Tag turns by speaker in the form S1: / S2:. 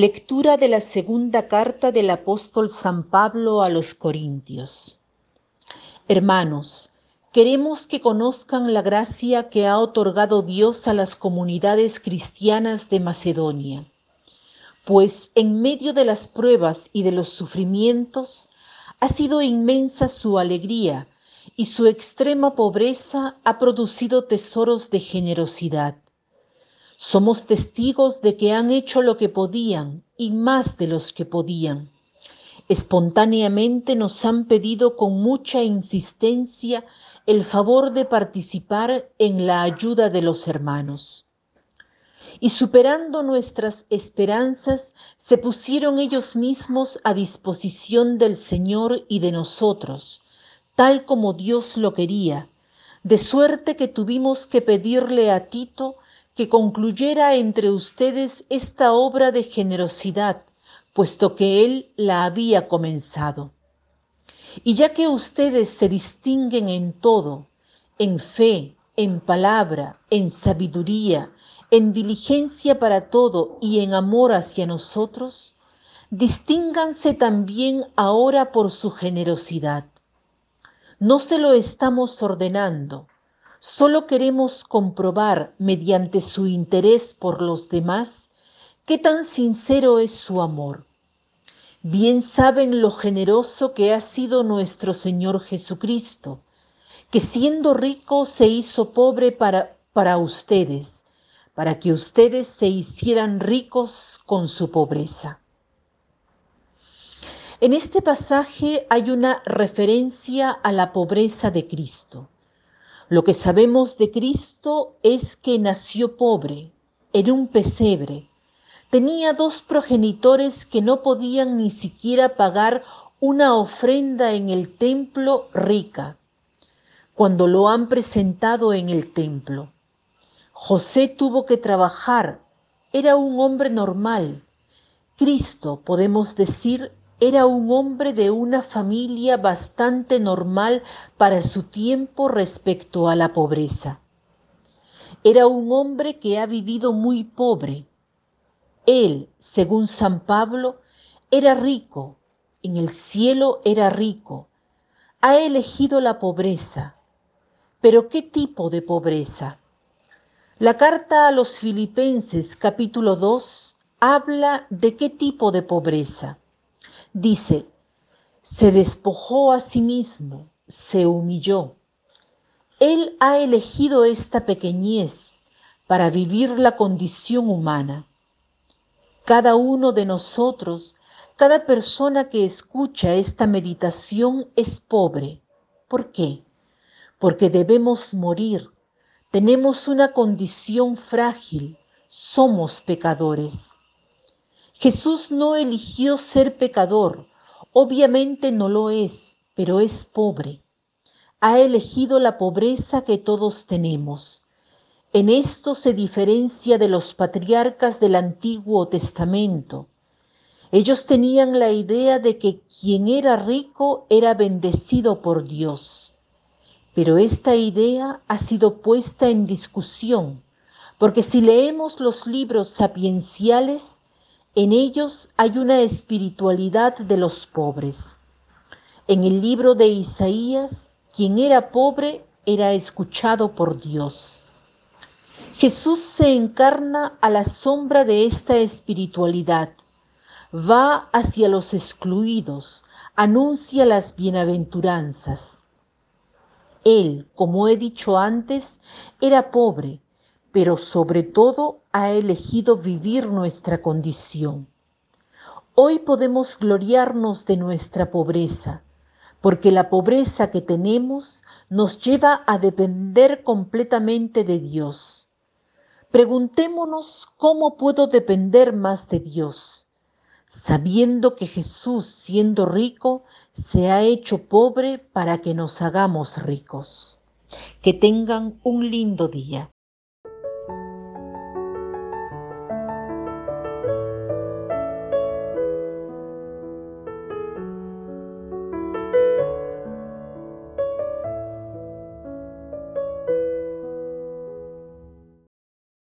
S1: Lectura de la segunda carta del apóstol San Pablo a los Corintios. Hermanos, queremos que conozcan la gracia que ha otorgado Dios a las comunidades cristianas de Macedonia, pues en medio de las pruebas y de los sufrimientos ha sido inmensa su alegría y su extrema pobreza ha producido tesoros de generosidad. Somos testigos de que han hecho lo que podían y más de los que podían. Espontáneamente nos han pedido con mucha insistencia el favor de participar en la ayuda de los hermanos. Y superando nuestras esperanzas, se pusieron ellos mismos a disposición del Señor y de nosotros, tal como Dios lo quería, de suerte que tuvimos que pedirle a Tito que concluyera entre ustedes esta obra de generosidad, puesto que él la había comenzado. Y ya que ustedes se distinguen en todo, en fe, en palabra, en sabiduría, en diligencia para todo y en amor hacia nosotros, distínganse también ahora por su generosidad. No se lo estamos ordenando, Solo queremos comprobar, mediante su interés por los demás, qué tan sincero es su amor. Bien saben lo generoso que ha sido nuestro Señor Jesucristo, que siendo rico se hizo pobre para, para ustedes, para que ustedes se hicieran ricos con su pobreza. En este pasaje hay una referencia a la pobreza de Cristo. Lo que sabemos de Cristo es que nació pobre, en un pesebre. Tenía dos progenitores que no podían ni siquiera pagar una ofrenda en el templo rica, cuando lo han presentado en el templo. José tuvo que trabajar, era un hombre normal. Cristo, podemos decir, era un hombre de una familia bastante normal para su tiempo respecto a la pobreza. Era un hombre que ha vivido muy pobre. Él, según San Pablo, era rico, en el cielo era rico. Ha elegido la pobreza. Pero ¿qué tipo de pobreza? La carta a los Filipenses capítulo 2 habla de qué tipo de pobreza dice, se despojó a sí mismo, se humilló. Él ha elegido esta pequeñez para vivir la condición humana. Cada uno de nosotros, cada persona que escucha esta meditación es pobre. ¿Por qué? Porque debemos morir. Tenemos una condición frágil. Somos pecadores. Jesús no eligió ser pecador, obviamente no lo es, pero es pobre. Ha elegido la pobreza que todos tenemos. En esto se diferencia de los patriarcas del Antiguo Testamento. Ellos tenían la idea de que quien era rico era bendecido por Dios. Pero esta idea ha sido puesta en discusión, porque si leemos los libros sapienciales, en ellos hay una espiritualidad de los pobres. En el libro de Isaías, quien era pobre era escuchado por Dios. Jesús se encarna a la sombra de esta espiritualidad. Va hacia los excluidos, anuncia las bienaventuranzas. Él, como he dicho antes, era pobre, pero sobre todo ha elegido vivir nuestra condición. Hoy podemos gloriarnos de nuestra pobreza, porque la pobreza que tenemos nos lleva a depender completamente de Dios. Preguntémonos cómo puedo depender más de Dios, sabiendo que Jesús, siendo rico, se ha hecho pobre para que nos hagamos ricos. Que tengan un lindo día.